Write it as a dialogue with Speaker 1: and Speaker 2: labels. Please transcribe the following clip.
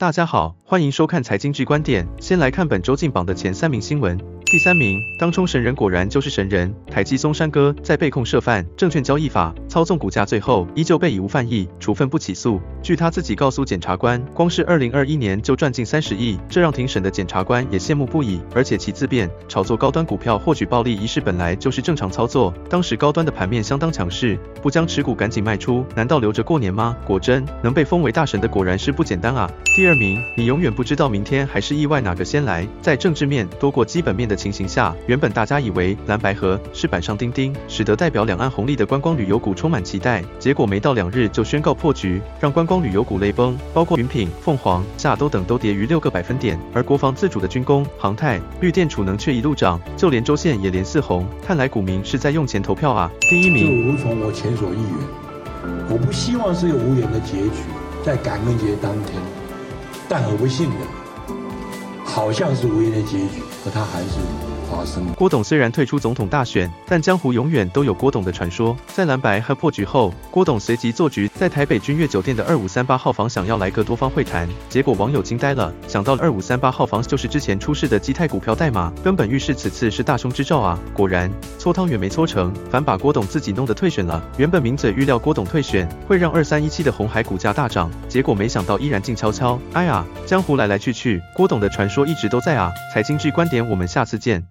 Speaker 1: 大家好，欢迎收看财经剧观点。先来看本周进榜的前三名新闻。第三名，当冲神人果然就是神人，台积松山哥在被控涉犯证券交易法操纵股价，最后依旧被以无犯意处分不起诉。据他自己告诉检察官，光是二零二一年就赚进三十亿，这让庭审的检察官也羡慕不已。而且其自辩，炒作高端股票获取暴利一事本来就是正常操作，当时高端的盘面相当强势，不将持股赶紧卖出，难道留着过年吗？果真能被封为大神的果然是不简单啊。第二名，你永远不知道明天还是意外哪个先来。在政治面多过基本面的情形下，原本大家以为蓝白河是板上钉钉，使得代表两岸红利的观光旅游股充满期待。结果没到两日就宣告破局，让观光旅游股泪崩，包括云品、凤凰、夏都等都跌逾六个百分点。而国防自主的军工、航太、绿电储能却一路涨，就连周线也连四红。看来股民是在用钱投票啊！第一名，
Speaker 2: 就如同我前所预言，我不希望是一个无缘的结局，在感恩节当天。但很不幸的，好像是无言的结局，可他还是。
Speaker 1: 郭董虽然退出总统大选，但江湖永远都有郭董的传说。在蓝白和破局后，郭董随即做局，在台北君悦酒店的二五三八号房想要来个多方会谈，结果网友惊呆了，想到了二五三八号房就是之前出事的基泰股票代码，根本预示此次是大凶之兆啊！果然搓汤圆没搓成，反把郭董自己弄得退选了。原本名嘴预料郭董退选会让二三一七的红海股价大涨，结果没想到依然静悄悄。哎呀，江湖来来去去，郭董的传说一直都在啊！财经剧观点，我们下次见。